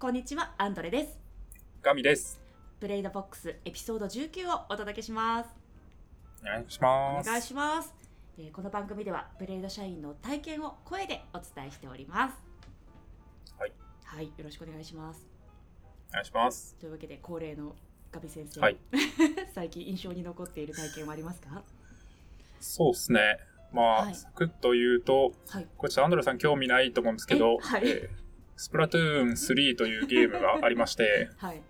こんにちは、アンドレです。ガミです。プレイドボックスエピソード19をお届けします。お願いしおます。願いします。えーこの番組ではプレイド社員の体験を声でお伝えしております。はい。はい、よろしくお願いします。お願いします。というわけで恒例のガビ先生、はい 最近印象に残っている体験はありますか？そうですね。まあ、はいサクッと言うと、はい。これちょっとアンドレさん興味ないと思うんですけど、えはいースプラトゥーン3というゲームがありまして、はい。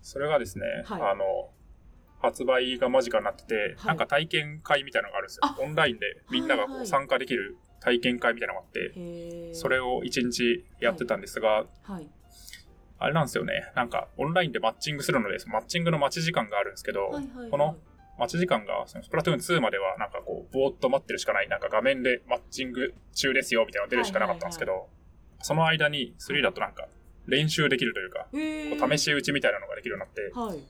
それがですね、はい。あの、発売が間近になってて、はい。なんか体験会みたいなのがあるんですよ。あ。オンラインでみんながこはいはい。う参加できる体験会みたいなのがあって、それを一日やってたんですが、はい。あれなんですよね。なんか、オンラインでマッチングするので、マッチングの待ち時間があるんですけど、はいはいはい。この待ち時間が、そのスプラトゥーン2までは、なんかこう、ぼーっと待ってるしかない、なんか画面でマッチング中ですよ、みたいなのが出るしかなかったんですけど、その間に3だとなんか、練習できるというか、う試し打ちみたいなのができるようになって、はい。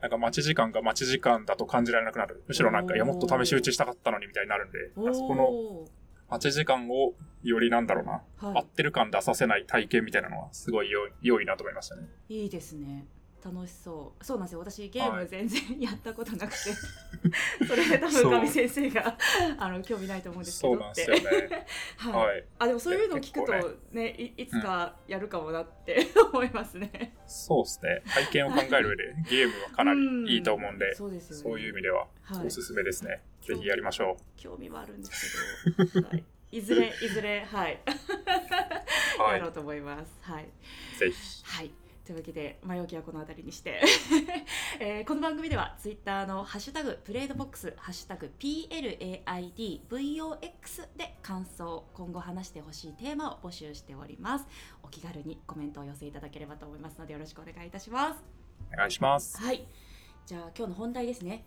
なんか待ち時間が待ち時間だと感じられなくなる。むしろなんか、いや、もっと試し打ちしたかったのにみたいになるんで、そこの待ち時間をよりなんだろうな、はい合ってる感出させない体験みたいなのは、すごい良い良いなと思いましたね。いいですね楽しそう。そうなんですよ。私ゲームはい。全然やったことなくて、それで多分上先生があの興味ないと思うんですけどそうなんですよね。はい。はい。あでもそういうのを聞くと結ね。いいつかやるかもなって、思いますね。そうですね。体験を考える上でゲームはかなりいいと思うんで、そうですよね。そういう意味でははい。おすすめですね。ぜひやりましょ興味はあるんですけど、はい、いずれいずれはい、う。はい。やろう。と思います。はい。ぜひ。はい。というわけで前置きはこの辺りにして、えーこの番組ではツイッターのハッシュタグプレイドボックスハッシュタグ PLAIDVOX で感想今後話してほしいテーマを募集しております。お気軽にコメントを寄せいただければと思いますのでよろしくお願いいたします。お願いします。はい。じゃあ今日の本題ですね。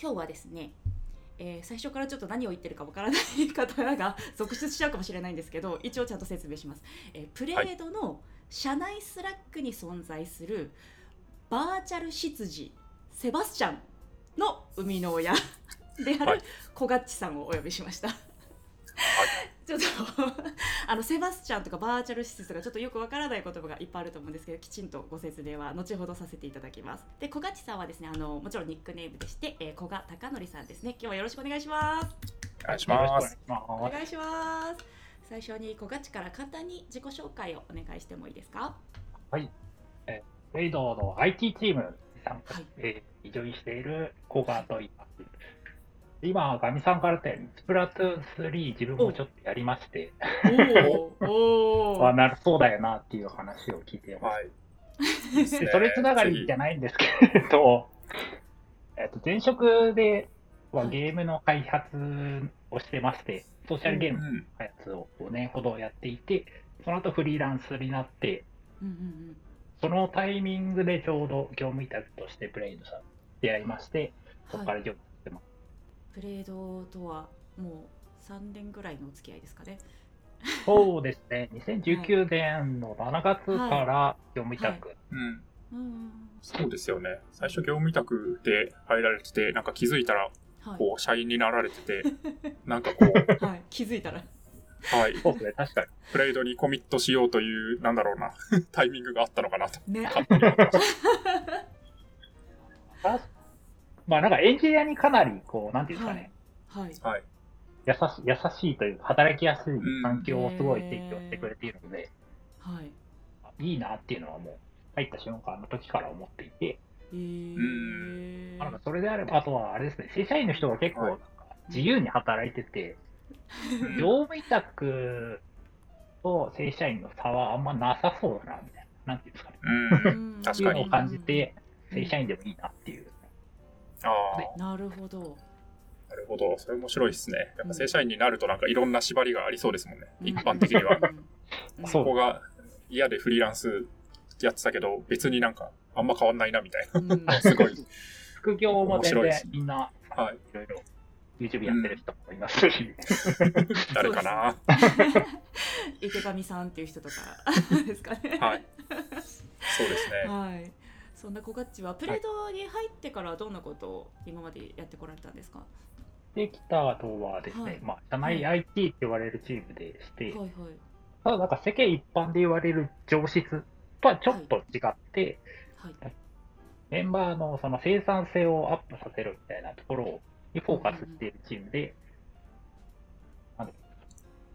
今日はですねえー最初からちょっと何を言ってるかわからない方が続出しちゃうかもしれないんですけど一応ちゃんと説明します、えープレードの社内 Slack に存在するバーチャル執事セバスチャンの生みの親であるはいコガッチさんをお呼びしました、ちょっとあのセバスチャンとかバーチャル施設とかちょっとよくわからない言葉がいっぱいあると思うんですけどきちんとご説明は後ほどさせていただきます。で小勝さんはですねあのもちろんニックネームでして、えー、古賀貴則さんですね。今日はよろしくお願いします。お願いします。お願いします最初に小勝から簡単に自己紹介をお願いしてもいいですか？はい。えー、レイドの IT チームに参加はいして、ジョインしている古賀と言います。今、ガミさんから言ったように、スプラトゥーン3自分もちょっとやりまして、お あ、なるそうだよなっていう話を聞いてます。はい。それつながりじゃないんですけれど、えっと、前職ではゲームの開発をしてまして、ソーシャルゲームのうん。開発を5年ほどやっていて、その後フリーランスになって、うんうんそのタイミングでちょうど業務委託としてプレイドさん出会いまして、そこから業務してます。プレードとはもう3年ぐらいのお付き合いですかねそうですね、2019年の7月から業務委託、うん。うんうんそうですよね。最初業務委託で入られてて、なんか気づいたら、はいこう、社員になられてて、なんかこう、はい、気づいたら。はい。そうですね、確かに。プレイドにコミットしようという、なんだろうな、タイミングがあったのかなと。ね。まあなんかエンジニアにかなり、こう、なんていうんですかね、はい。はい。優し優しいというか、働きやすい環境をすごい提供してくれているので、はい。いいなっていうのはもう、入った瞬間の時から思っていて、えーうんまあなんかそれであれば、あとはあれですね、正社員の人が結構自由に働いてて、業務委託と正社員の差はあんまなさそうだな、みたいな。なんていうんですかね。うん。うん確かにっていうのを感じて、正社員でもいいなっていう。ああ。なるほどなるほど。それ面白いですね。やっぱ正社員になるとなんかいろんな縛りがありそうですもんね。一般的には。うんそこが嫌でフリーランスやってたけど、別になんかあんま変わんないなみたいうん。な。すごい。副業も全然みんな、はい。いろいろ YouTube やってる人もいますし、誰かな？池上さんっていう人とかですかね。はい。そうですね。はい。そんなコガッチはプレードに入ってからどんなことを今までやってこられたんですか？できた後はですね、はい。まあ、社内 IT って言われるチームでして、はいはい。ただなんか世間一般で言われる上質とはちょっと違って、はい。メンバーのその生産性をアップさせるみたいなところにフォーカスしているチームで、なんう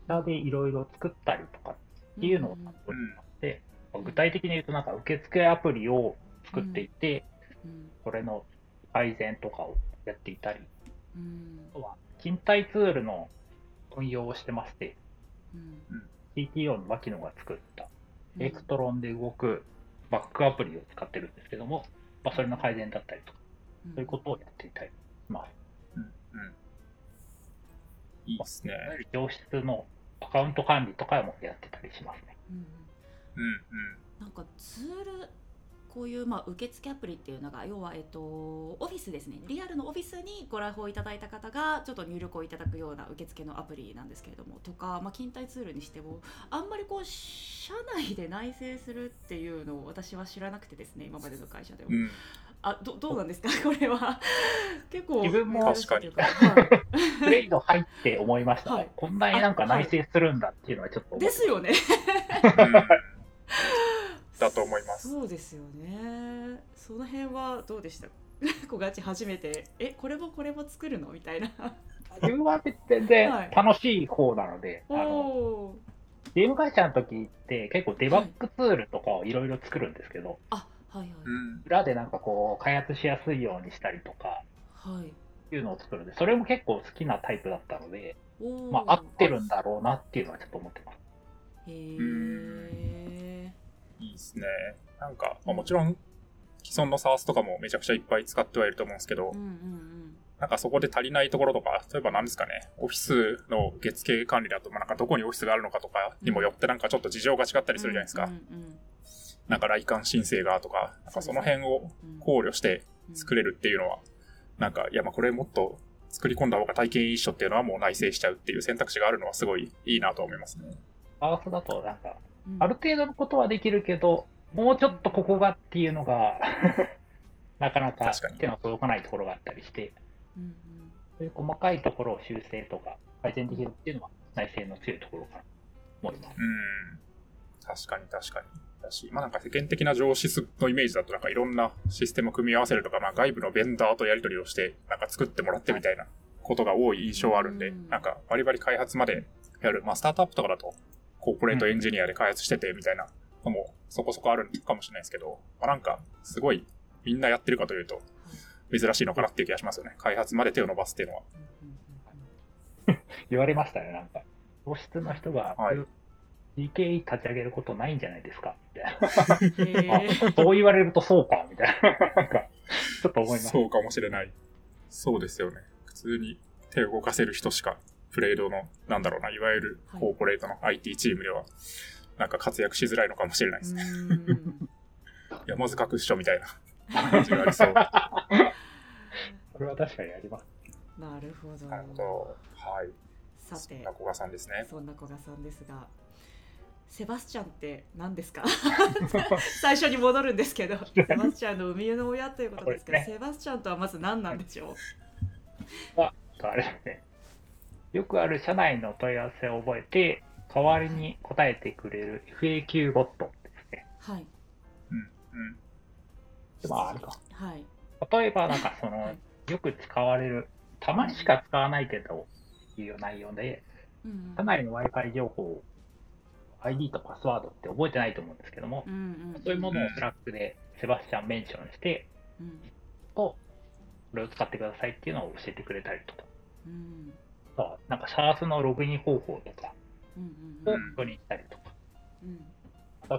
下でいろいろ作ったりとかっていうのを担当になって、具体的に言うとなんか受付アプリを作っていて、うん。これの改善とかをやっていたり、うん。あとは勤怠ツールの運用をしてまして、うん。CTO の牧野が作ったうん Electron で動く Mac アプリを使ってるんですけども、まあ、それの改善だったりとか、そういうことをやっていたりします。うん。うん。いいですねい。わゆる情シスのアカウント管理とかもやってたりしますね。うんうんうん。なんかツールこういうまあ受付アプリっていうのが要はえっとオフィスですね。リアルのオフィスにご来訪いただいた方がちょっと入力をいただくような受付のアプリなんですけれどもとか、まあ、勤怠ツールにしてもあんまりこう社内で内製するっていうのを私は知らなくてですね今までの会社でも、うん。あどどうなんですか？これは。結構自分も珍しい。というはいプレイド入って思いました。はい。こんなになんか内製するんだっていうのはちょっと思って。ですよね。うんだと思います。そうですよね。その辺はどうでした？小ガチ初めて。えこれもこれも作るの？みたいな。自分は全然 はい。楽しい方なので、あのおおゲーム会社の時って結構デバッグツールとかをい。ろいろ作るんですけど、あはいはい、うん。裏でなんかこう開発しやすいようにしたりとかはい。いうのを作るんで、それも結構好きなタイプだったので、まあ合ってるんだろうなっていうのはちょっと思ってます。へえいいですね。なんか、まあ、もちろん、既存の SARS とかもめちゃくちゃいっぱい使ってはいると思うんですけど、うんうんなんかそこで足りないところとか、例えば何ですかね、オフィスの月経管理だと、まあなんかどこにオフィスがあるのかとかにもよってなんかちょっと事情が違ったうんりするじゃないですか。うんうんなんか来館申請がとか、なんかその辺をうん考慮して作れるっていうのは、なんか、いやまあこれもっと作り込んだ方が体験一緒っていうのはもう内製しちゃうっていう選択肢があるのはすごいいいなと思いますね。アースだとなんか、うんある程度のことはできるけど、もうちょっとここがっていうのが、なかなか確かに手の届かないところがあったりして、うんうんそういう細かいところを修正とか改善できるっていうのは内製の強いところかなと思います。うん。確かに確かに。だし、まあなんか世間的な上司のイメージだとなんかいろんなシステムを組み合わせるとか、まあ外部のベンダーとやり取りをして、なんか作ってもらってみたいなことが多い印象はあるんで、うんなんかバリバリ開発までやる。まあスタートアップとかだと、コーポレートエンジニアで開発しててみたいなのもそこそこあるかもしれないですけど、まあなんかすごいみんなやってるかというと、珍しいのかなっていう気がしますよね。開発まで手を伸ばすっていうのは。言われましたね、なんか。教室の人が、はい DKE 立ち上げることないんじゃないですか？みたいな。そう言われるとそうか、みたいな。なんか、ちょっと思います。そうかもしれない。そうですよね。普通に手を動かせる人しか、プレイドの、なんだろうな、いわゆるはいコーポレートの IT チームでは、なんか活躍しづらいのかもしれないですね。うん いや、まず書くっしょみたいな感じがありそう。な これは確かにあります。なるほどるほど。はい。さて中古さんですね。そんな古賀さんですがセバスチャンって何ですか？最初に戻るんですけどセバスチャンの生みの親ということですが、そうですセバスチャンとはまず何なんでしょう？あれですね。よくある社内の問い合わせを覚えて、代わりに答えてくれる FAQ ボットですね。はいうん。うん。でまあ、あるか。はい例えば、なんかそはのい、よく使われる、たまにしか使わないけど、いう内容で、うん社内の Wi-Fi 情報、ID とパスワードって覚えてないと思うんですけどもう、んうんそういうものを Slack でセバスチャンメンションして、うんと、これを使ってくださいっていうのを教えてくれたりとか、うんあとはなんか SaaS のログイン方法とかうんうんを確認したりとか、うん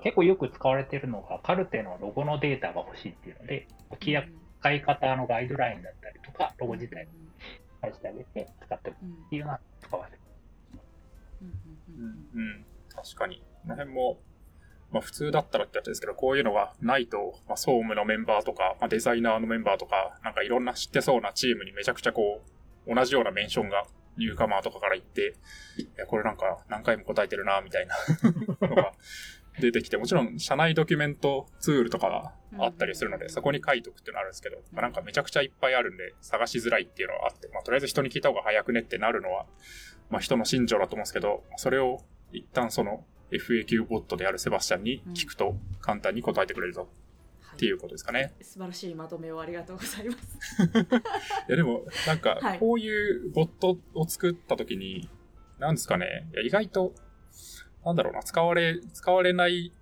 結構よく使われているのが、カルテのロゴのデータが欲しいっていうので、規約使い方のガイドラインだったりとか、ロゴ自体を返してあげて使ってもうんうんっていうような使わせる。うん。うん。確かに。この辺も、まあ普通だったらってやつですけど、こういうのがないと、まあ総務のメンバーとか、まあデザイナーのメンバーとか、なんかいろんな知ってそうなチームにめちゃくちゃこう、同じようなメンションがニューカマーとかから言って、いや、これなんか何回も答えてるな、みたいな。のが出てきて、もちろん社内ドキュメントツールとかがあったりするので、そこに書いとくっていうのはあるんですけど、まあなんかめちゃくちゃいっぱいあるんで、探しづらいっていうのはあって、まあとりあえず人に聞いた方が早くねってなるのは、まあ人の信条だと思うんですけど、それを一旦その FAQ ボットであるセバスチャンに聞くと簡単に答えてくれるぞ。はいっていうことですかね。素晴らしいまとめをありがとうございます。いやでも、なんかはい、こういうボットを作った時に、なんですかね、いや意外と、なんだろうな、使われ、使われない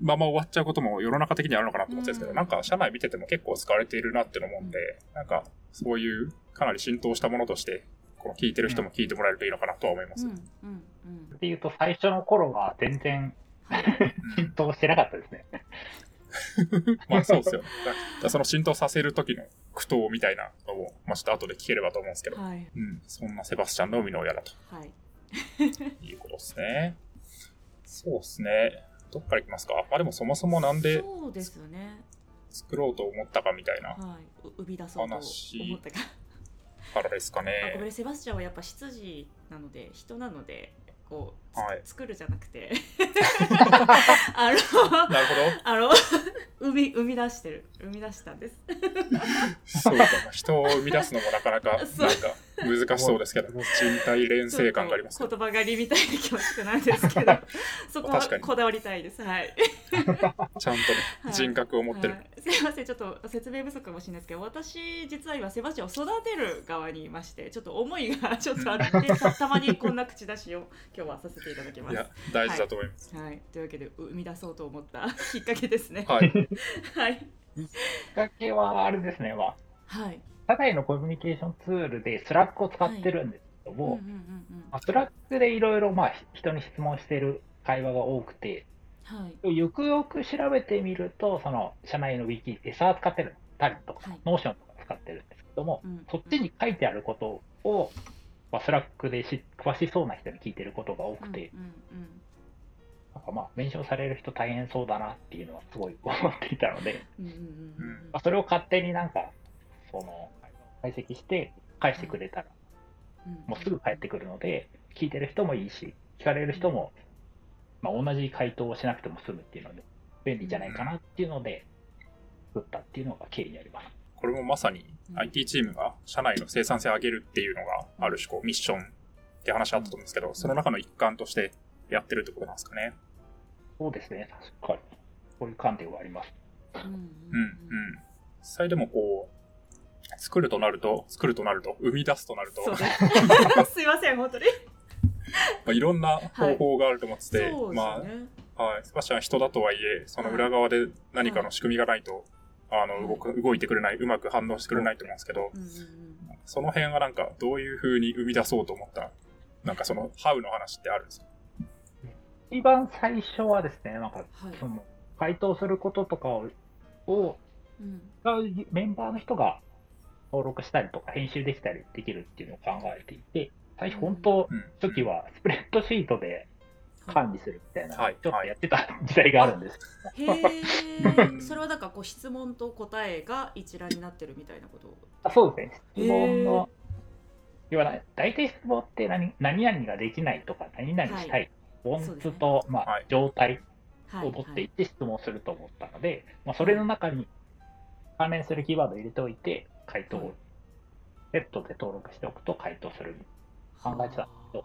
まま終わっちゃうことも世の中的にあるのかなと思ってたんですけど、うんなんか社内見てても結構使われているなっての思うんで、なんか、そういうかなり浸透したものとして、こう聞いてる人も聞いてもらえるといいのかなとは思います。うんうんうん。っていうと、最初の頃は全然はい。浸透してなかったですね。まあそうですよ。だからその浸透させる時の苦闘みたいなのを、まあちょっと後で聞ければと思うんですけど、はい。うん、そんなセバスチャンの生みの親だと。はい。いうことですね。そうですね。どっからいきますか？まあでもそもそもなんでそうですよね。作ろうと思ったかみたいなはい。う生み出そうと話思ったか。からですかあごめんね。ねセバスチャンはやっぱ執事なので人なのでこう、つはい。作るじゃなくて。あのなるほあの生み生み出してる。生み出したんです。ど。そうか。人を生み出すのもなかなか、なんか難しそうですけど、賃貸連成感があります言葉狩りみたいな気持ちくなんですけど。そこはこだわりたいです。はい、ちゃんとねはい、人格を持ってる。はい。すいません。ちょっと説明不足かもしれないですけど私実は今セバスチャンを育てる側にいましてちょっと思いがちょっとあるんでたたまにこんな口出しを今日はさせていただきます。いや、大事だと思います。はい、というわけで生み出そうと思った きっかけですね。はい。はい、きっかけはあれですね、まあ、はい、社内のコミュニケーションツールで Slack を使ってるんですけども、 Slack でいろいろまあ人に質問している会話が多くて、はい、よくよく調べてみると、その社内のウィキ、 esa 使ってるたりとか、はい。 Notion とか使ってるんですけども、うん。そっちに書いてあることを、まあ、 Slack でし詳しそうな人に聞いてることが多くて、うんうんなんかまあ、メンションされる人大変そうだなっていうのはすごい思っていたので、うんうんうんうん。まあ、それを勝手になんか、その、解析して返してくれたら、うん。もうすぐ返ってくるので、聞いてる人もいいし、聞かれる人も、まあ、同じ回答をしなくても済むっていうので、便利じゃないかなっていうので、作ったっていうのが経緯にあります。これもまさにうん IT チームが社内の生産性を上げるっていうのがある種こうミッションって話あったと思うんですけど、その中の一環としてやってるってことなんですかね。そうですね、確かに。こういう観点はあります。うんうん。実際でもこう、作るとなると、作るとなると、生み出すとなると、そうです。すいません本当に。まあ、いろんな方法があると思ってて、そうですま。あ、はい、セバスチャンは人だとはいえ、その裏側で何かの仕組みがないと、あの、動く、動いてくれない、うまく反応してくれないと思うんですけど、その辺はなんか、どういう風に生み出そうと思った、なんかその、ハウの話ってあるんですか？一番最初はですね、なんか、はい。その、回答することとかを、をメンバーの人が登録したりとか編集できたりできるっていうのを考えていて、最初本当、うん。初期はスプレッドシートで管理するみたいな、はいちょっとやってた時代があるんです。へえ。それはだからこう質問と答えが一覧になってるみたいなこと？あそうですね、質問への、要はな大体質問って何何々ができないとか、何々したい、ボンツそうですね。と、まあはい。状態はい。を取っていって質問すると思ったので、まあ、それの中に関連するキーワードを入れておいて、回答をセットで登録しておくと回答する。考えてたんですけど、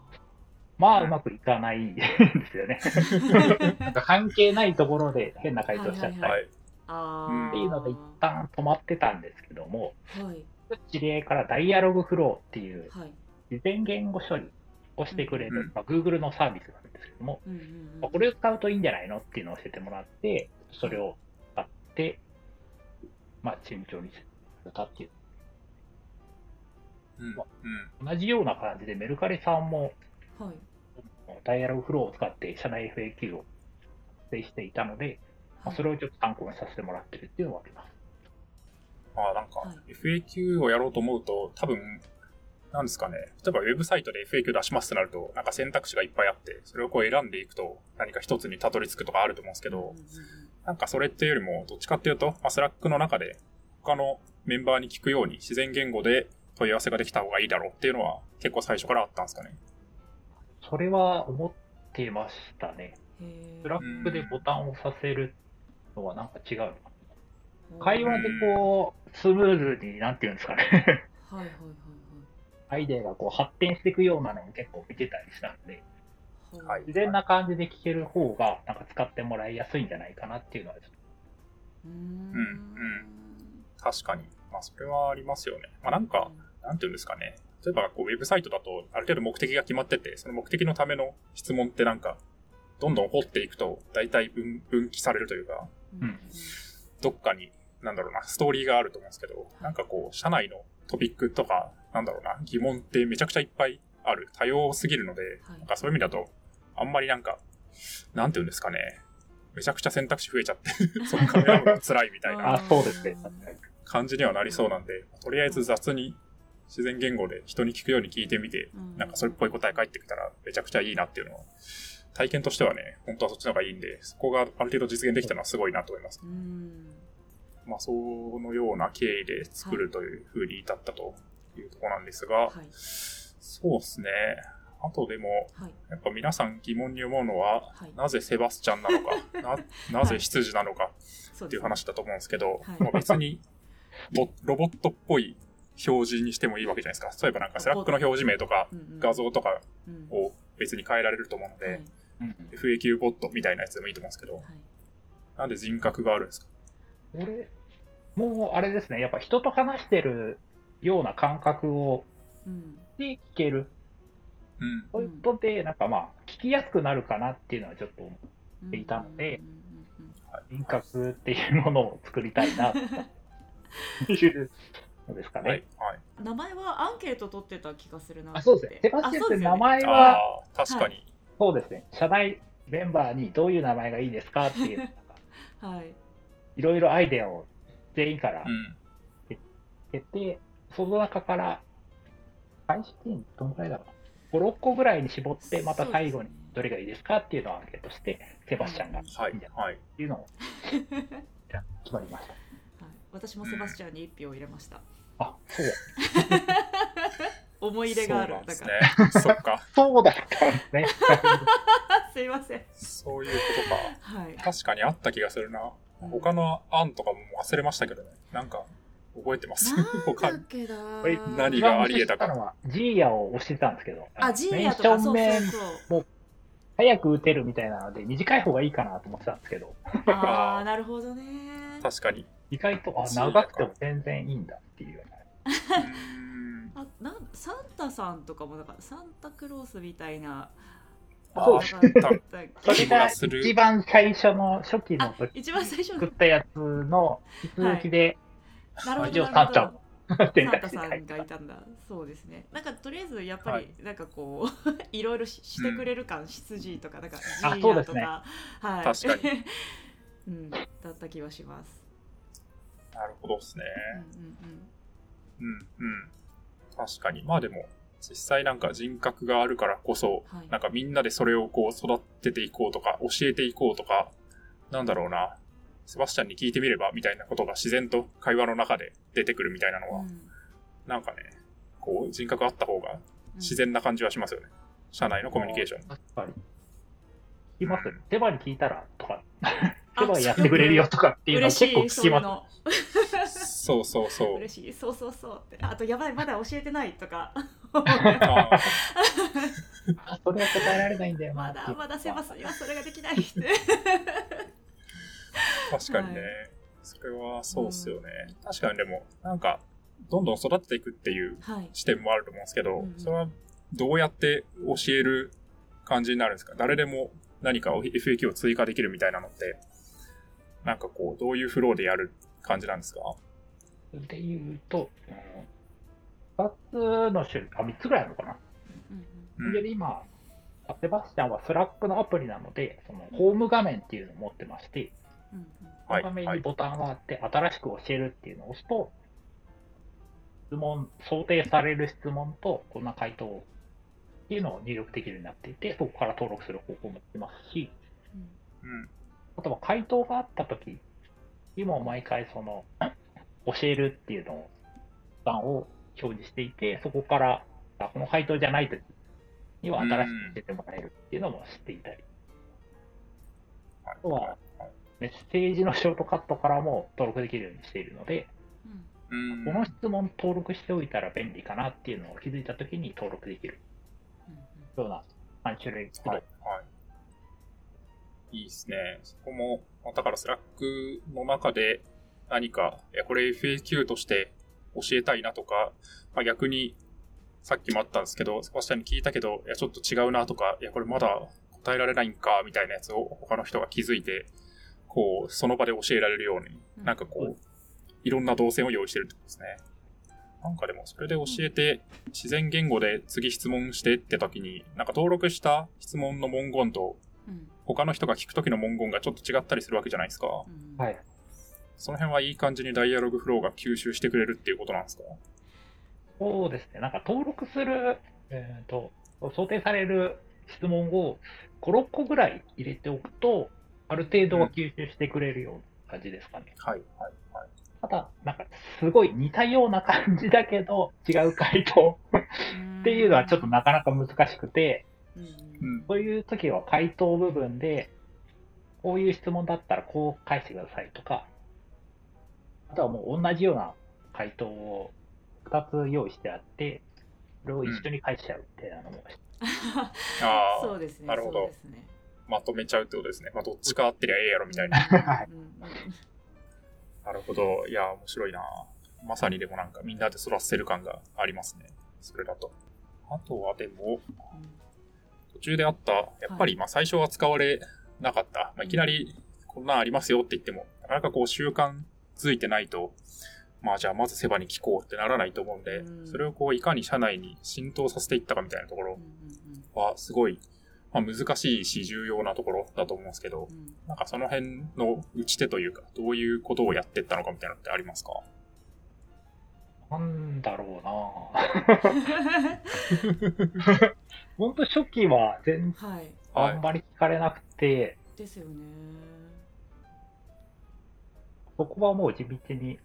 まあうまくいかないんですよね。なんか関係ないところで変な回答しちゃったり。っていうので一旦止まってたんですけども、はい知り合いからダイアログフローっていうはい。事前言語処理をしてくれる、うんまあ、Google のサービスがあるんですけども、まあこれを使うといいんじゃないのっていうのを教えてもらって、それを使って、まあ、慎重にすたっていう。うん。うん。同じような感じでメルカリさんもはい。 Dialogflow を使って社内 FAQ を作成していたので、まあ、それをちょっと参考にさせてもらってるっていうのがあります。まあなんかは、FAQ をやろうと思うと、多分、なんですかね、例えばウェブサイトで FAQ 出しますってなると、なんか選択肢がいっぱいあって、それをこう選んでいくと、何か一つにたどり着くとかあると思うんですけど、なんかそれっていうよりも、どっちかっていうと、まあ、 Slack の中で、他のメンバーに聞くように自然言語で問い合わせができた方がいいだろうっていうのは、結構最初からあったんですかね。それは思ってましたね。 Slack でボタンを押させるのはなんか違うのかうんな。会話でこう、スムーズに、なんていうんですかね。はいはいはいアイデアがこう発展していくようなのを結構見てたりしたので、はい自然な感じで聞ける方が、なんか使ってもらいやすいんじゃないかなっていうのは、ちょっうーうんうん確かに。まあ、それはありますよね。まあ、なんか、なんていうんですかね。例えば、こう、ウェブサイトだと、ある程度目的が決まってて、その目的のための質問ってなんか、どんどん掘っていくと、大体分分岐されるというか、うんどっかに、なんだろうな、ストーリーがあると思うんですけど、なんかこう、社内のトピックとか、なんだろうな、疑問ってめちゃくちゃいっぱいある。多様すぎるので、はいなんかそういう意味だと、あんまりなんか、なんていうんですかね、めちゃくちゃ選択肢増えちゃって、そのカメラも辛いみたいなあ、そうですね。感じにはなりそうなんで、とりあえず雑に自然言語で人に聞くように聞いてみて、うん。なんかそれっぽい答え返ってきたらめちゃくちゃいいなっていうのは、体験としてはね、本当はそっちの方がいいんで、そこがある程度実現できたのはすごいなと思います。うん。まあ、そのような経緯で作るという風に至ったというところなんですが、はい。そうですね。あとでも、はい。やっぱ皆さん疑問に思うのは、はい。なぜセバスチャンなのか、ななぜ羊なのかっていう話だと思うんですけど、はい。まあ別にボロボットっぽい表示にしてもいいわけじゃないですか。例えばなんか Slack の表示名とか画像とかうん。を別に変えられると思うので。FAQ ボットみたいなやつでもいいと思うんですけど、はい。なんで人格があるんですか？これ、もうあれですね、やっぱ人と話してるような感覚をうん。で聞ける。うん。そういうことで、なんかまあ、聞きやすくなるかなっていうのはちょっと思うんていたので人格っていうものを作りたいな、と。いうのですかね。はい。はい。うん名前はアンケート取ってた気がするなあ、そうですね。セバスチャンって名前あは、確かに。そうですね。社内メンバーにどういう名前がいいですかっていう、はいいろいろアイデアを全員からうん。得て、その中から、最終的にどのくらいだろうな。5、6個ぐらいに絞って、また最後にどれがいいですかっていうのをアンケートして、セバスチャンがいいんじゃはないいっはい。ていうのを、決まりました。はい、私もセバスチャンに一票を入れました。あ、そう。思い入れがある。そうなんですだかねら。。そっか。そうだったんですね。すいません。そういうことか。はい。確かにあった気がするな。うん他の案とかも忘れましたけどね。なんか、覚えてます。なん他だっけだ。これ何があり得たかは、ジーヤを押してたんですけど、あ、ジーヤとか、そうそうそう。早く打てるみたいなので、短い方がいいかなと思ってたんですけど、あ あ、なるほどね。確かに。意外と、あ、長くても全然いいんだっていうあなんサンタさんとかもなんかサンタクロースみたいな。そう。それが一番最初の初期のあ時一番最初の作ったやつの引き続きで、なるほ一応どなるほど。サンタ。さんがいたんだ。そうですね。なんかとりあえずやっぱはりなんかこう、い、ろいろししてくれる感、羊とかなんかジあーそうですね。ヤとか、はい。確かに。うん、だった気はします。なるほどですね。うんうんうん、うん。確かに。まあでも、実際なんか人格があるからこそ、はいなんかみんなでそれをこう育てていこうとか、教えていこうとか、なんだろうな、セバスチャンに聞いてみればみたいなことが自然と会話の中で出てくるみたいなのは、うん。なんかね、こう人格あった方がうん自然な感じはしますよね。社内のコミュニケーション。確かに。聞きますよね。手羽に聞いたらとか、あ手羽やってくれるよとかっていうのは結構聞きます。の。そうそうそう。嬉しい、そうそうそうって。あと、やばい、まだ教えてないとか。あそれは答えられないんだよなまだまだせます今それができないって。確かにね、はいそれはそうっすよね。確かにでも、なんか、どんどん育てていくっていうはい。視点もあると思うんですけど、うんそれはどうやって教える感じになるんですか？誰でも何かを FAQ を追加できるみたいなのって、なんかこう、どういうフローでやる感じなんですか？で言うと、2つの種類、あ、3つぐらいあるのかな。うんうんで、今、セバスチャンは Slack のアプリなので、そのホーム画面っていうのを持ってまして、うんうんはい画面にボタンがあって、新しく教えるっていうのを押すと、質問、想定される質問と、こんな回答っていうのを入力できるようになっていて、そこから登録する方法もできますし、うん。あとは回答があったときにも毎回その、教えるっていうのを、ボタンを表示していて、そこから、あこの回答じゃないときには新しく教えてもらえるっていうのも知っていたり、はいとはメッセージのショートカットからも登録できるようにしているので、うんうん。この質問登録しておいたら便利かなっていうのを気づいたときに登録できるうんような3種類ほど。はい。はい。いいですね。そこも、まあだから Slack の中で何か、いや、これ FAQ として教えたいなとか、まあ、逆に、さっきもあったんですけど、セバスチャンに聞いたけど、いや、ちょっと違うなとか、いや、これまだ答えられないんか、みたいなやつを他の人が気づいて、こう、その場で教えられるように、うんなんかこう、いろんな動線を用意してるってことですね。なんかでも、それで教えて、自然言語で次質問してって時に、なんか登録した質問の文言と、うん他の人が聞く時の文言がちょっと違ったりするわけじゃないですか。うんはい。その辺はいい感じにダイアログフローが吸収してくれるっていうことなんですか？そうですね。なんか登録する、えっ、と、想定される質問を5、6個ぐらい入れておくと、ある程度は吸収してくれるような感じですかね。はい、はい、はい。ただ、なんか、すごい似たような感じだけど、違う回答っていうのはちょっとなかなか難しくて、うんうん。そういう時は回答部分で、こういう質問だったらこう返してくださいとか、あとはもう同じような回答を2つ用意してあって、それを一緒に返しちゃうみたいなのも、ああ、そうですねなるほどねまとめちゃうってことですね。まあ、どっちか合ってりゃええやろみたいな。はいうんうんなるほど。いや、面白いな。まさにでもなんかみんなで育てせる感がありますね。それだと。あとはでも、途中であった、やっぱりまあ最初は使われなかった。まあ、いきなりこんなんありますよって言っても、なかなかこう習慣づいてないと、まあじゃあまずセバに聞こうってならないと思うんで、うん。それをこういかに社内に浸透させていったかみたいなところはすごい、まあ、難しいし重要なところだと思うんですけど、うん。うんなんかその辺の打ち手というか、どういうことをやってったのかみたいなのってありますか？なんだろうな。本当初期は全はい。はい。あんまり聞かれなくて、ですよねそこはもう地道に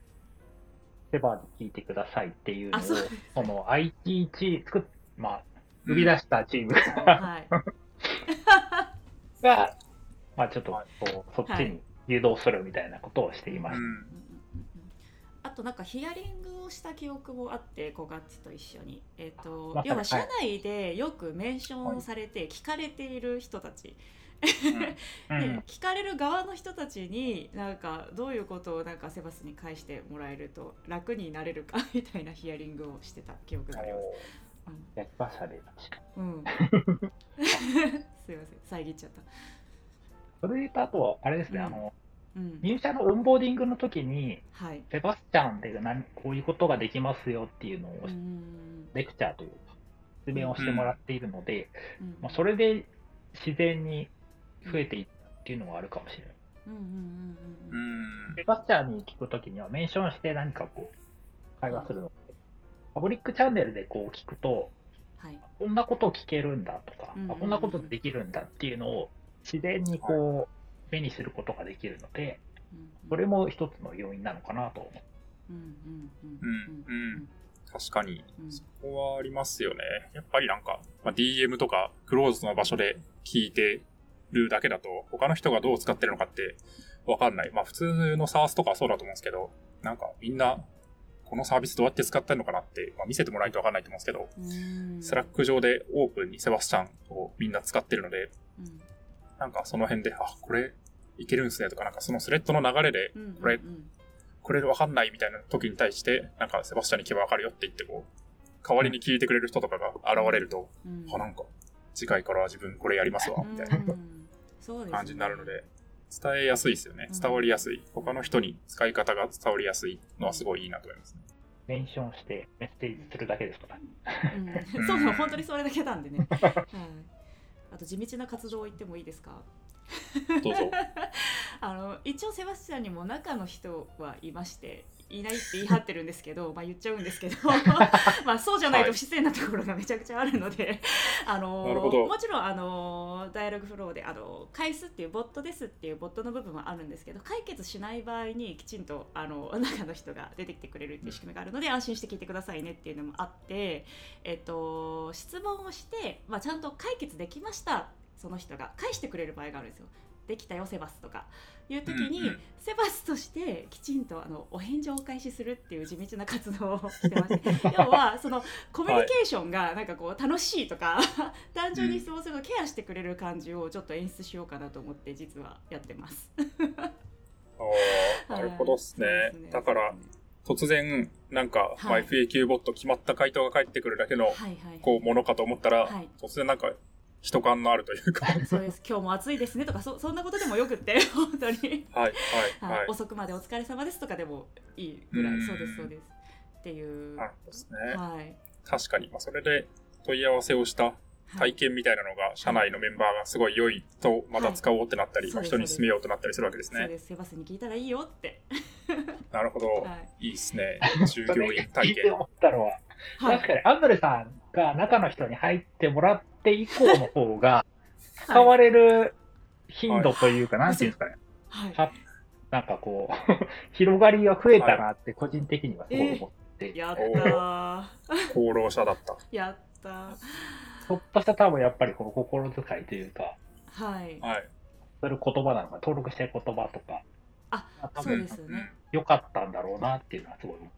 セバーに聞いてくださいっていうのを、あそその IT チーム作っ、まあ、生み出したチームはい。が、まあちょっとう、そっちはいに誘導するみたいなことをしていました。うん。うんうんうんうんあとなんかヒアリングをした記憶もあって5月と一緒に、えっと要は社内でよくメンションされて聞かれている人たち、うん。で聞かれる側の人たちになんかどういうことをなんかセバスに返してもらえると楽になれるかみたいなヒアリングをしてた記憶があります。やりましたね、確かに。うん、すいません遮っちゃった。それで言うと、あとは、あれですね、うん。あの、うん、入社のオンボーディングの時に、はい。セバスチャンで何こういうことができますよっていうのを、うん。レクチャーというか、説明をしてもらっているので、うん。まあ、それで自然に増えていったっていうのはあるかもしれない。うんうんうんううんん。セバスチャンに聞くときには、メンションして何かこう、会話するので、パブリックチャンネルでこう聞くと、はい。こんなこと聞けるんだとか、うんうんうんあこんなことできるんだっていうのを自然にこう、目にすることができるので、それも一つの要因なのかなと思う。うんうんうんうんうん確かにう、んそこはありますよね。やっぱりなんか、まあ、DM とかクローズの場所で聞いてるだけだと、他の人がどう使ってるのかってわかんない。まあ普通の SARS とかはそうだと思うんですけど、なんかみんな、このサービスどうやって使ってるのかなって、まあ、見せてもらわないとわかんないと思うんですけど、うん。 Slack 上でオープンにセバスチャンをみんな使ってるので、うん。なんかその辺で、あ、これいけるんすねとか、なんかそのスレッドの流れで、うんこれうん。これわかんないみたいな時に対して、なんかセバスチャンに聞けばわかるよって言ってこう、代わりに聞いてくれる人とかが現れると、うん。あ、なんか次回からは自分これやりますわ、みたいな。うん感じになるので、伝えやすいですよねう。ん伝わりやすい。他の人に使い方が伝わりやすいのはすごいいいなと思いますね。メンションしてメッセージするだけですから。うん そうそう本当にそれだけなんでね。はい。あと地道な活動を言ってもいいですか？どうぞ。あの一応セバスチャンにも中の人はいましていないって言い張ってるんですけど まあ言っちゃうんですけど まあそうじゃないと不自然なところがめちゃくちゃあるので、あのもちろんあのダイアログフローであの返すっていうボットですっていうボットの部分はあるんですけど解決しない場合にきちんとあの中の人が出てきてくれるっていう仕組みがあるので安心して聞いてくださいねっていうのもあって、えっと、質問をして、まあ、ちゃんと解決できましたその人が。返してくれる場合があるんですよ。できたよセバスとか。いう時に、うんうん。セバスとしてきちんとあのお返事をお返しするっていう地道な活動をしてまして。要はそのコミュニケーションがなんかこう楽しいとか 単純に質問するとケアしてくれる感じをちょっと演出しようかなと思って実はやってます。あー なるほどっすね。はすね。だから、突然、なんか、まあはい FAQ ボット決まった回答が返ってくるだけの、はいはい。こう、ものかと思ったら、はい。突然なんか、人感のあるというか、はい、そうです。今日も暑いですねとかそそんなことでもよくって 本当に、はい、はいはい。遅くまでお疲れ様ですとかでもいいぐらうん。いそうですそうです。っていう。なるほどですね。はい。確かに、まあ、それで問い合わせをした体験みたいなのが、社内のメンバーがすごい良いと、また使おうってなったり、人に勧めようとなったりするわけですね。そうです。セバスに聞いたらいいよって。なるほど。はい。いいですね。従業員体験。聞 いて思ったのは、はい。確かにアンドレさんが中の人に入ってもらって以降の方が、使われる頻度というか、なんていうんですかね。はなんかこう、広がりが増えたなって個人的にはすごい思って、やったー。功労者だった。やったー。ちょっとした多分やっぱりこの心遣いというか、はい。はい。それ言葉なのか、登録してる言葉とか、あ多分そうですよね。良かったんだろうなっていうのはすごい思う。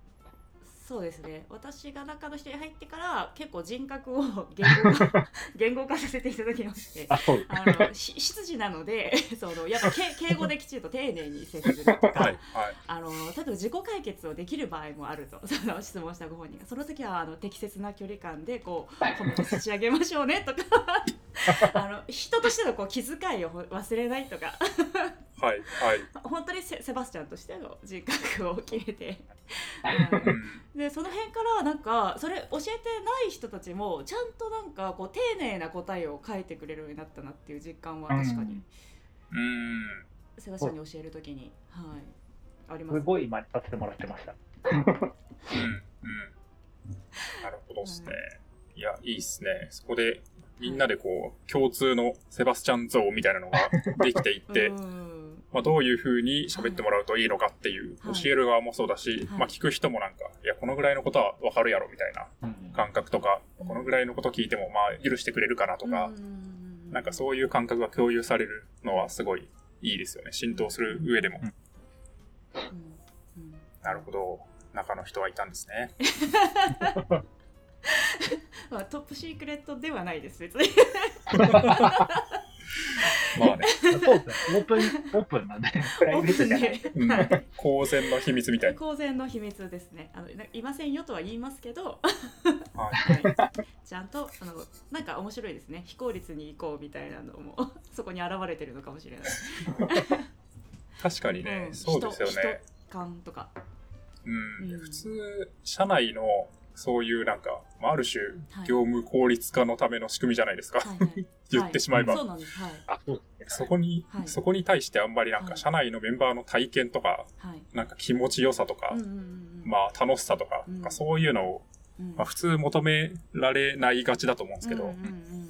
そうですね私が中の人に入ってから結構人格を 言語化 言語化させていただきましてあ、のし執事なので そのやっぱけ敬語できちんと丁寧に接するとか、はい。はい。あの例えば自己解決をできる場合もあるとその質問したご本人がその時はあの適切な距離感でこう褒めて差し上げましょうねとかあの人としてのこう気遣いを忘れないとかはい。はい。本当にセセバスチャンとしての人格を決めて、う うんんでその辺からなんかそれ教えてない人たちもちゃんとなんかこう丁寧な答えを書いてくれるようになったなっていう実感は確かにうん。セバスチャンに教えるときに、はい、ありますすごい真似させてもらってました。うん。うん。なるほどですね。いや、いいっすね。そこで、みんなでこう、共通のセバスチャン像みたいなのができていって、うんまあ、どういう風に喋ってもらうといいのかっていう、はい教える側もそうだし、はいまあ、聞く人もなんか、いや、このぐらいのことはわかるやろみたいな感覚とか、うんこのぐらいのこと聞いても、まあ、許してくれるかなとか、なんかうそういう感覚が共有されるのはすごいいいですよね。浸透する上でも。んうんうんなるほど。中の人はいたんですね。まあ、トップシークレットではないです別に まあね、そうですね。オープン、オープンなんで、プライベートじゃない。うん。はい公然の秘密みたいな。公然の秘密ですね。あのいませんよとは言いますけど、はい。はい、ちゃんとあのなんか面白いですね。非効率に行こうみたいなのもそこに現れてるのかもしれない、確かにね、うん。そうですよ人ね。人感とか。うん。うん。普通、社内のそういうなんか、まあある種はい、業務効率化のための仕組みじゃないですか。はいはい。言ってしまえば。はいそうなんです。はい。あ、そうですね。そこに、はい。そこに対してあんまりなんかはい。社内のメンバーの体験とか、はい。なんか気持ちよさとか、うんうんうんうん。まあ楽しさとか、うん。なんかそういうのを、うん。まあ普通求められないがちだと思うんですけど、うんうんうん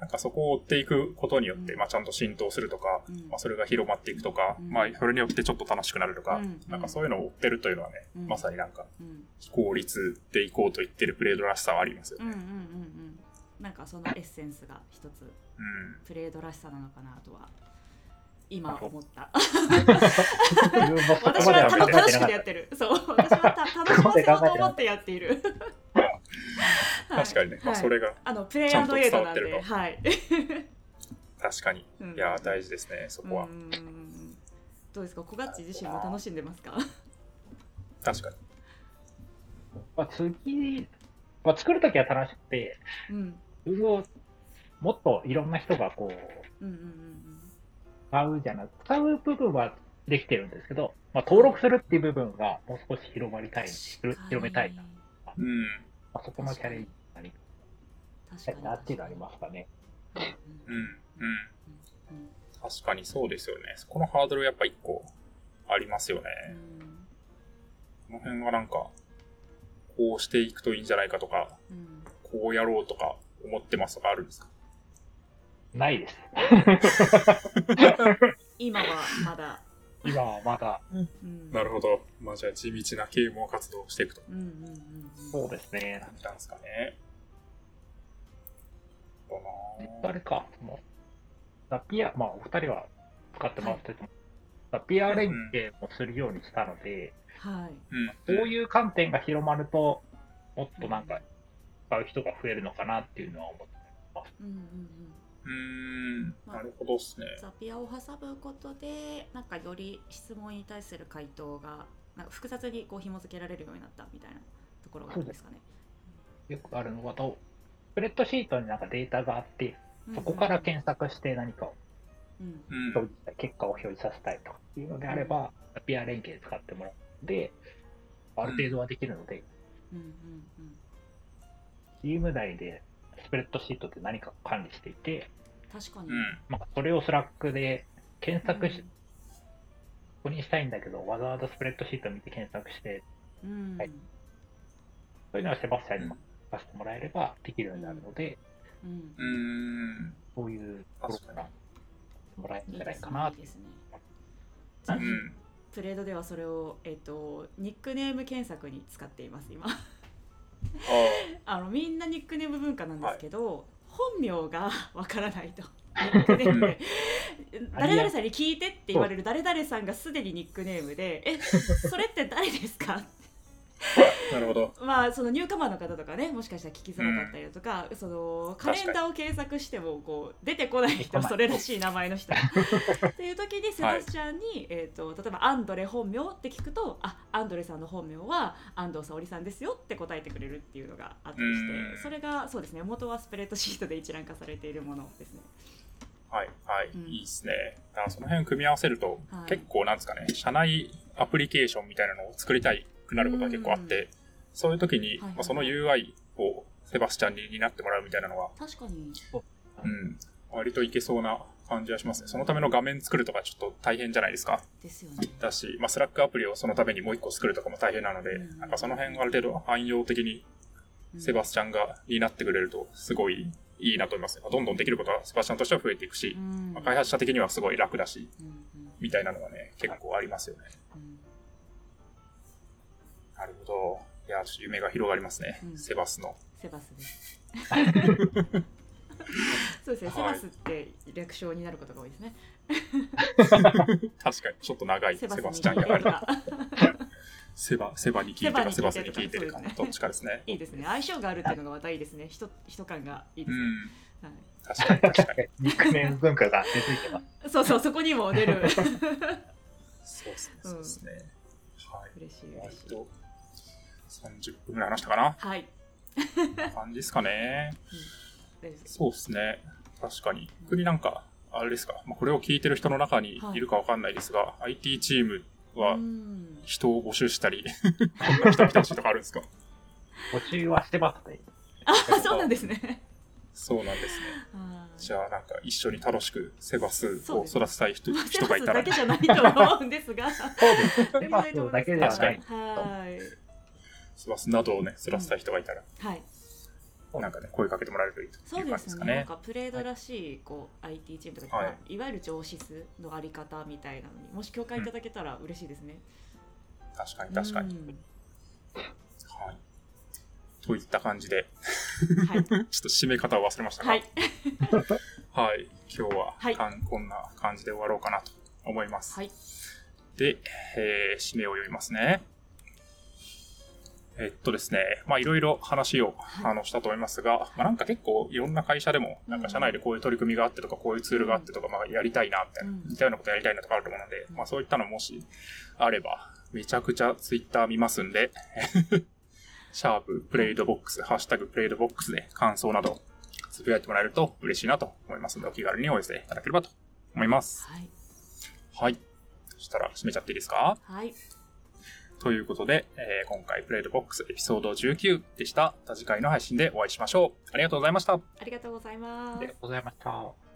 なんかそこを追っていくことによって、うん。まあちゃんと浸透するとか、うん。まあそれが広まっていくとか、うん。まあそれによってちょっと楽しくなるとか、うん。なんかそういうのを追ってるというのはね、うん。まさになんかうん。非効率でいこうと言ってるプレードらしさはありますよね。うんうんうんうん。なんかそのエッセンスが一つうん。プレードらしさなのかなとは今思った。自分もそこ私まではは楽楽しくやってる。そう。私はた楽しませようと思ってやっている確かにね、まあそれがあのプレイアンドエイドなんちゃんと伝わってるとではい確かに。うんいやー、大事ですね、そこはう。んどうですか？小ガッチ自身も楽しんでますか？確かに。た。まあ、次、まあ、作るときは楽しくて、うんもっといろんな人がこう、うんうんうん使うじゃなく、使う部分はできてるんですけど、まあ、登録するっていう部分がもう少し広まりたい、広広めたいな。まうん。あ、そこのチャレンジになり確かになっていうのはありますかね。うんうん。うん。うん確かにそうですよね。そこのハードルやっぱ一個ありますよね。この辺はなんか、こうしていくといいんじゃないかとか、うんうんこうやろうとか思ってますとかあるんですか？ないです。今はまだ今はまだ、うんなるほど。まあじゃあ地道な啓蒙活動をしていくと。うんうんうんうんそうですね。感じなんですかね。あれか、その、ザピア、まあ、お二人は使ってもらってても、ピア連携もするようにしたので、はいうん。そういう観点が広まると、もっとなんか、使う人が増えるのかなっていうのは思ってます。うんうんうんうーん。なるほどっすね。ザピアを挟むことでなんかより質問に対する回答がなんか複雑にこう紐付けられるようになったみたいなところがあるんですかね。よくあるのはと、スプレッドシートになんかデータがあって、そこから検索して何かをうんうん。結果を表示させたいとかっていうのであれば、ピア連携使ってもらうので、ある程度はできるので、うんうんチーム内でスプレッドシートで何かを管理していて、うん、確かに。うん。まあ、それをスラックで検索し、うんここにしたいんだけど、わざわざスプレッドシート見て検索して、うんはいそういうのはセバスチャンにも出してもらえればできるようになるので、うんうーん。そういうところからもらえるんじゃないかいないですね。ういいですねん。プレードではそれを、えっとニックネーム検索に使っています今あ あのみんなニックネーム文化なんですけど、本名がわからないと。ニックネームで。誰々さんに聞いてって言われる誰々さんがすでにニックネームで。えそれって誰ですか？あ。なるほど。まあそのニューカマーの方とかねもしかしたら聞きづらかったりだとか、そのカレンダーを検索してもこう出てこない人それらしい名前の人。っていう時にセバスチャンに、えー、と例えばアンドレ本名って聞くとあアンドレさんの本名は安藤沙織さんですよって答えてくれるっていうのがあったりしてうん。それがそうですね元はスプレッドシートで一覧化されているものですね。はい、はい、うん。いいですね。だからその辺組み合わせると、はい。結構なんですかね、社内アプリケーションみたいなのを作りたいくなることが結構あって、そういう時に、はいはいまあ、その UI をセバスチャンに担ってもらうみたいなのは、確かにうん、割といけそうな感じはしますね。そのための画面作るとかちょっと大変じゃないですか。ですよね。だし、まあ、スラックアプリをそのためにもう一個作るとかも大変なので、うんなんかその辺がある程度汎用的にセバスチャンが担ってくれるとすごいいいなと思いますね。どんどんできることはセバスチャンとしては増えていくしう、んまあ開発者的にはすごい楽だし、うんうんみたいなのがね、結構ありますよね。うんなるほど。いや、夢が広がりますね。うんセバスの。セバスです。そうですね、セはいバスって略称になることが多いですね。確かに、ちょっと長いセバセバスにスチャンやはり。がセバ、セバに聞いてか、セバスにに聞いてるか聞いてるか、どっちかですね。いいですね。相性があるっていうのがまたいいですね。人人感がいいですね。うん。はい確かに、確かに。ニックネーム文化が根付いてます。そうそう、そこにも出る。そうですね。そうですね。はい。嬉しい嬉しい。割と、30分ぐらい話したかなはい。感じですかね。そうですね。確かに。逆になんか、あれですか、まあ、これを聞いてる人の中にいるかわかんないですが、IT チームはうん人を募集したり、こんな人来てほしいとかあるんですか？募集はしてますね。あ、そうなんですね。そうなんですね。じゃあなんか一緒に楽しくセバスを育てたい人,、まあセ人がいたらバスだけ、じゃないと思うんですが。そうです。セバスだけではない。はい。などをね、育てたい人がいたら、はい。なんかね、声かけてもらえるといいとそいうう感じですすかでね。なんね。かプレードらしいこう IT チームとか、はいまあいわゆる上質のあり方みたいなのにもし共感いただけたら嬉しいですね。確かに確かに。うんはい。といった感じで、はい。ちょっと締め方を忘れましたが、はい。はい。今日は、はいこんな感じで終わろうかなと思います。はい。で、えー締めを読みますね。えっとですね、まあいろいろ話を、はいあのしたと思いますが、まあなんか結構いろんな会社でも、なんか社内でこういう取り組みがあってとか、こういうツールがあってとか、まあやりたいな、みたいな、うん似たようなことやりたいなとかあると思うので、まあそういったのもしあれば、めちゃくちゃツイッター見ますんで、シャープ PLAID BOX、ハッシュタグ PLAID BOX で感想などつぶやいてもらえると嬉しいなと思いますので、お気軽にお寄せいただければと思います。はい。はい。そしたら締めちゃっていいですか？はい。ということで、えー今回 PLAID BOX エピソード19でした。また次回の配信でお会いしましょう。ありがとうございました。ありがとうございますありがとう。ございました。